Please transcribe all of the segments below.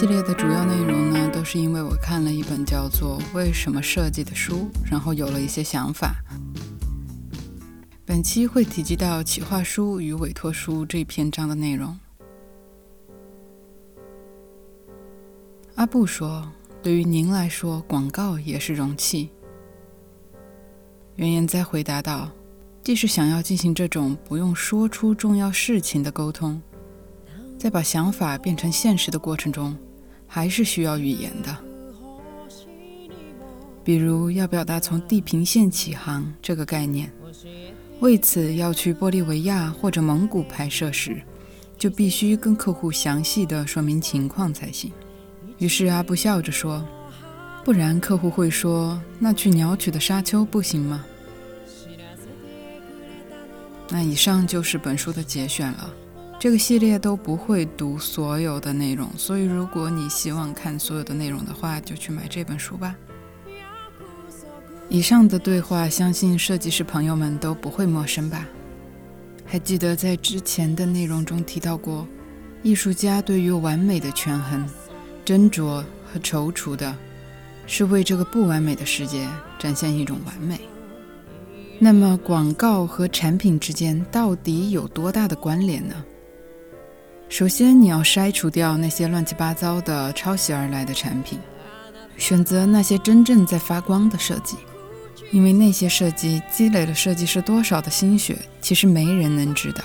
系列的主要内容呢，都是因为我看了一本叫做《为什么设计》的书，然后有了一些想法。本期会提及到企划书与委托书这一篇章的内容。阿布说：“对于您来说，广告也是容器。”原言哉回答道：“即使想要进行这种不用说出重要事情的沟通。”在把想法变成现实的过程中，还是需要语言的。比如要表达从地平线起航这个概念，为此要去玻利维亚或者蒙古拍摄时，就必须跟客户详细的说明情况才行。于是阿布笑着说：“不然客户会说，那去鸟取的沙丘不行吗？”那以上就是本书的节选了。这个系列都不会读所有的内容，所以如果你希望看所有的内容的话，就去买这本书吧。以上的对话，相信设计师朋友们都不会陌生吧？还记得在之前的内容中提到过，艺术家对于完美的权衡、斟酌和踌躇的，是为这个不完美的世界展现一种完美。那么，广告和产品之间到底有多大的关联呢？首先，你要筛除掉那些乱七八糟的抄袭而来的产品，选择那些真正在发光的设计，因为那些设计积累了设计师多少的心血，其实没人能知道。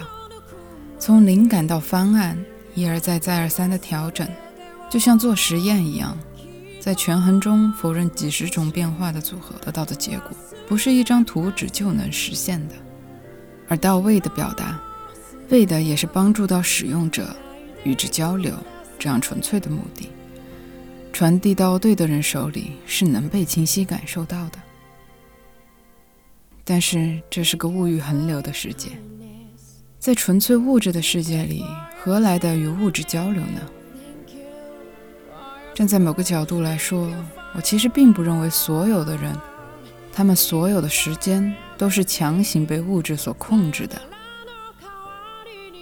从灵感到方案，一而再、再而三的调整，就像做实验一样，在权衡中否认几十种变化的组合得到的结果，不是一张图纸就能实现的。而到位的表达。为的也是帮助到使用者与之交流，这样纯粹的目的，传递到对的人手里是能被清晰感受到的。但是这是个物欲横流的世界，在纯粹物质的世界里，何来的与物质交流呢？站在某个角度来说，我其实并不认为所有的人，他们所有的时间都是强行被物质所控制的。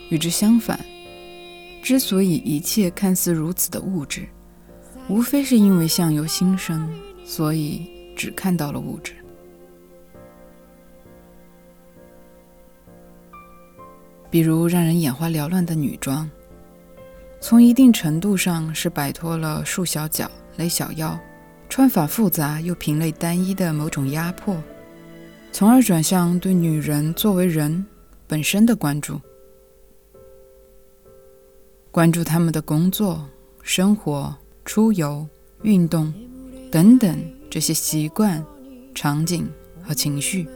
与之相反，之所以一切看似如此的物质，无非是因为相由心生，所以只看到了物质。比如让人眼花缭乱的女装，从一定程度上是摆脱了束小脚、勒小腰、穿法复杂又品类单一的某种压迫，从而转向对女人作为人本身的关注。关注他们的工作、生活、出游、运动等等这些习惯、场景和情绪，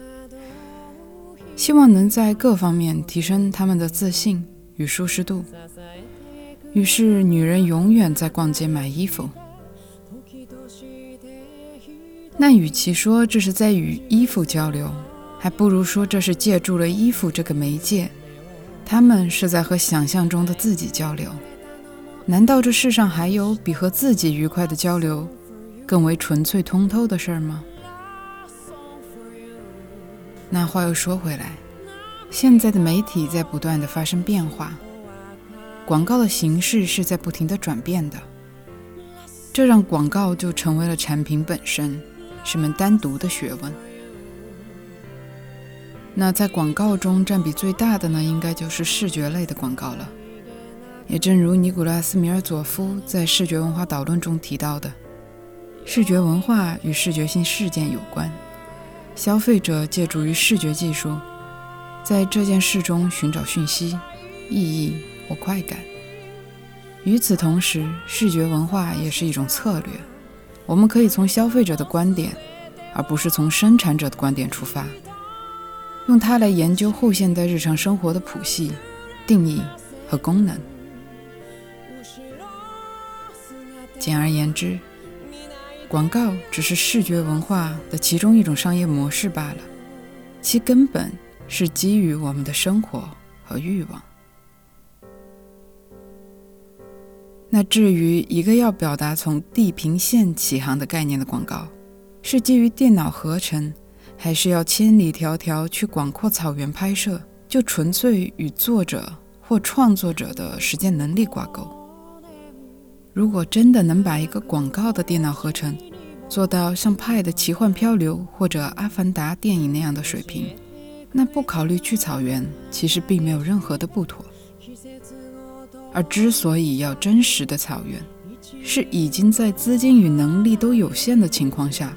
希望能在各方面提升他们的自信与舒适度。于是，女人永远在逛街买衣服。那与其说这是在与衣服交流，还不如说这是借助了衣服这个媒介。他们是在和想象中的自己交流。难道这世上还有比和自己愉快的交流更为纯粹通透的事儿吗？那话又说回来，现在的媒体在不断的发生变化，广告的形式是在不停的转变的，这让广告就成为了产品本身，是门单独的学问。那在广告中占比最大的呢，应该就是视觉类的广告了。也正如尼古拉斯·米尔佐夫在《视觉文化导论》中提到的，视觉文化与视觉性事件有关。消费者借助于视觉技术，在这件事中寻找讯息、意义或快感。与此同时，视觉文化也是一种策略。我们可以从消费者的观点，而不是从生产者的观点出发。用它来研究后现代日常生活的谱系、定义和功能。简而言之，广告只是视觉文化的其中一种商业模式罢了，其根本是基于我们的生活和欲望。那至于一个要表达从地平线起航的概念的广告，是基于电脑合成？还是要千里迢迢去广阔草原拍摄，就纯粹与作者或创作者的实践能力挂钩。如果真的能把一个广告的电脑合成做到像《派的奇幻漂流》或者《阿凡达》电影那样的水平，那不考虑去草原，其实并没有任何的不妥。而之所以要真实的草原，是已经在资金与能力都有限的情况下，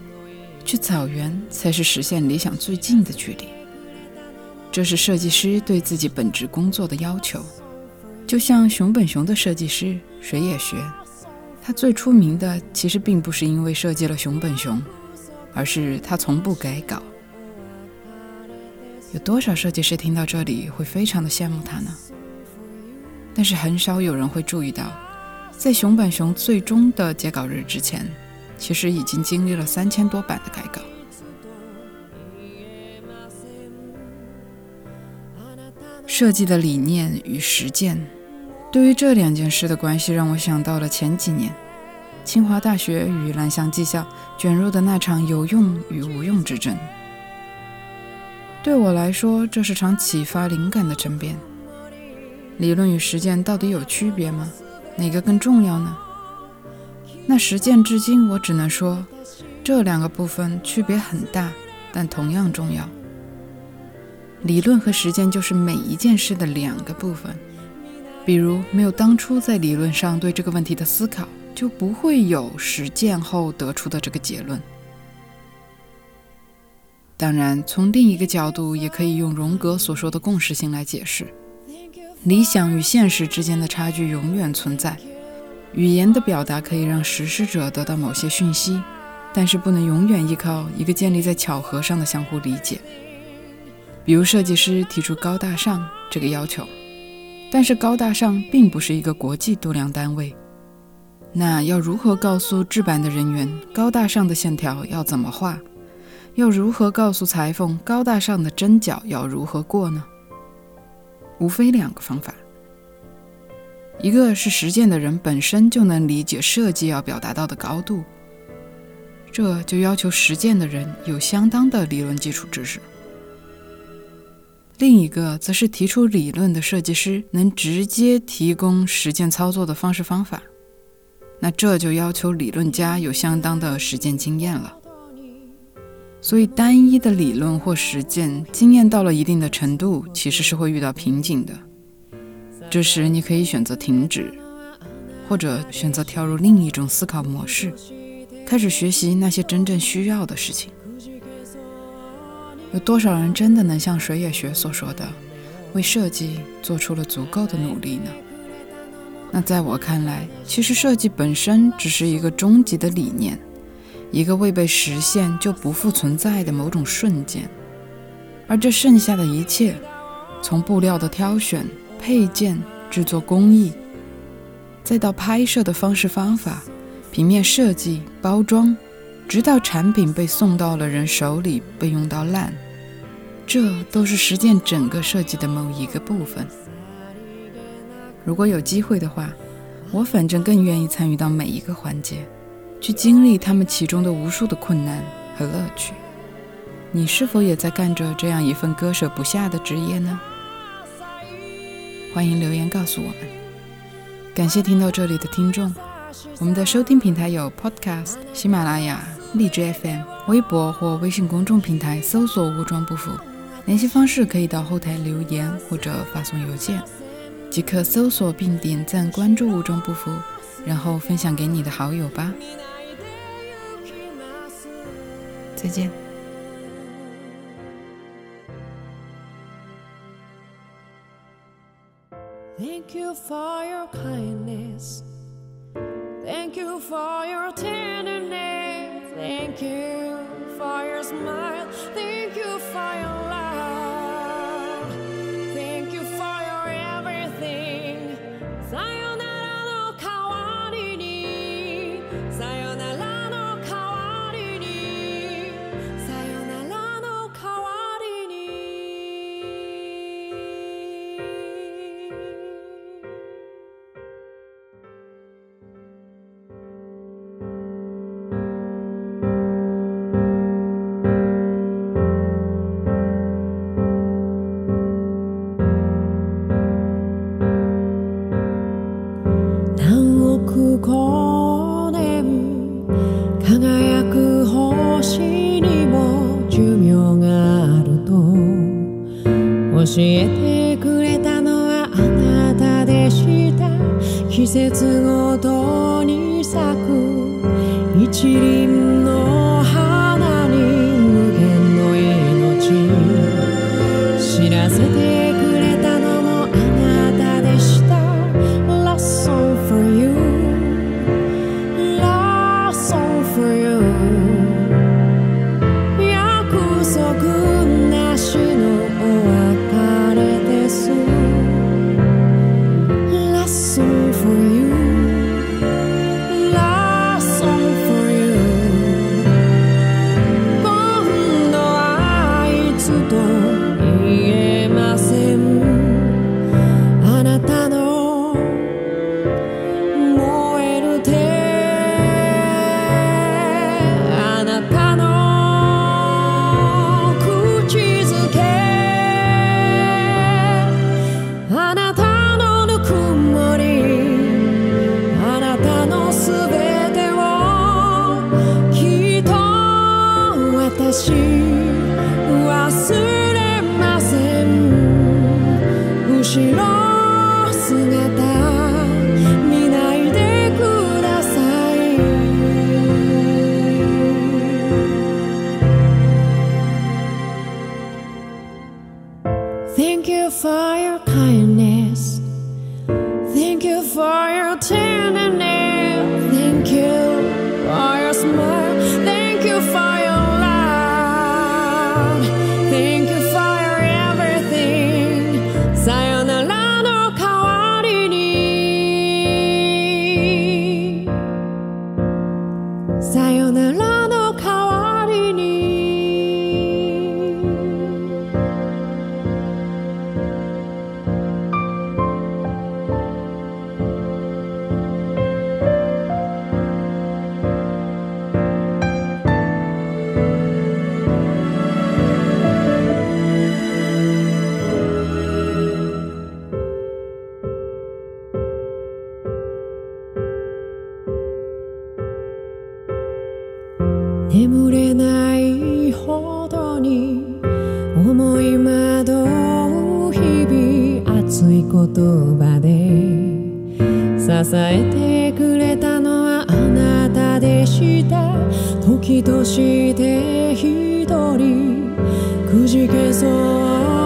去草原才是实现理想最近的距离。这是设计师对自己本职工作的要求。就像熊本熊的设计师水野学，他最出名的其实并不是因为设计了熊本熊，而是他从不改稿。有多少设计师听到这里会非常的羡慕他呢？但是很少有人会注意到，在熊本熊最终的截稿日之前，其实已经经历了三千多版的改稿。设计的理念与实践，对于这两件事的关系，让我想到了前几年清华大学与蓝翔技校卷入的那场有用与无用之争。对我来说，这是场启发灵感的争辩。理论与实践到底有区别吗？哪个更重要呢？那实践至今，我只能说，这两个部分区别很大，但同样重要。理论和实践就是每一件事的两个部分。比如，没有当初在理论上对这个问题的思考，就不会有实践后得出的这个结论。当然，从另一个角度，也可以用荣格所说的共识性来解释。理想与现实之间的差距永远存在。语言的表达可以让实施者得到某些讯息，但是不能永远依靠一个建立在巧合上的相互理解。比如，设计师提出“高大上”这个要求，但是“高大上”并不是一个国际度量单位。那要如何告诉制版的人员“高大上的线条要怎么画”？要如何告诉裁缝“高大上的针脚要如何过”呢？无非两个方法，一个是实践的人本身就能理解设计要表达到的高度，这就要求实践的人有相当的理论基础知识；另一个则是提出理论的设计师能直接提供实践操作的方式方法，那这就要求理论家有相当的实践经验了。所以，单一的理论或实践经验到了一定的程度，其实是会遇到瓶颈的。这时，你可以选择停止，或者选择跳入另一种思考模式，开始学习那些真正需要的事情。有多少人真的能像水野学所说的，为设计做出了足够的努力呢？那在我看来，其实设计本身只是一个终极的理念。一个未被实现就不复存在的某种瞬间，而这剩下的一切，从布料的挑选、配件、制作工艺，再到拍摄的方式方法、平面设计、包装，直到产品被送到了人手里被用到烂，这都是实践整个设计的某一个部分。如果有机会的话，我反正更愿意参与到每一个环节。去经历他们其中的无数的困难和乐趣，你是否也在干着这样一份割舍不下的职业呢？欢迎留言告诉我们。感谢听到这里的听众，我们的收听平台有 Podcast、喜马拉雅、荔枝 FM、微博或微信公众平台搜索“武装不服”，联系方式可以到后台留言或者发送邮件，即可搜索并点赞关注“武装不服”，然后分享给你的好友吧。再见。Thank you for your kindness. Thank you for your tenderness. Thank you for your smile. Thank you for your えてくれたのはあなたでした。季節眠れないほどに思い惑う日々熱い言葉で支えてくれたのはあなたでした。時として一人くじけそう。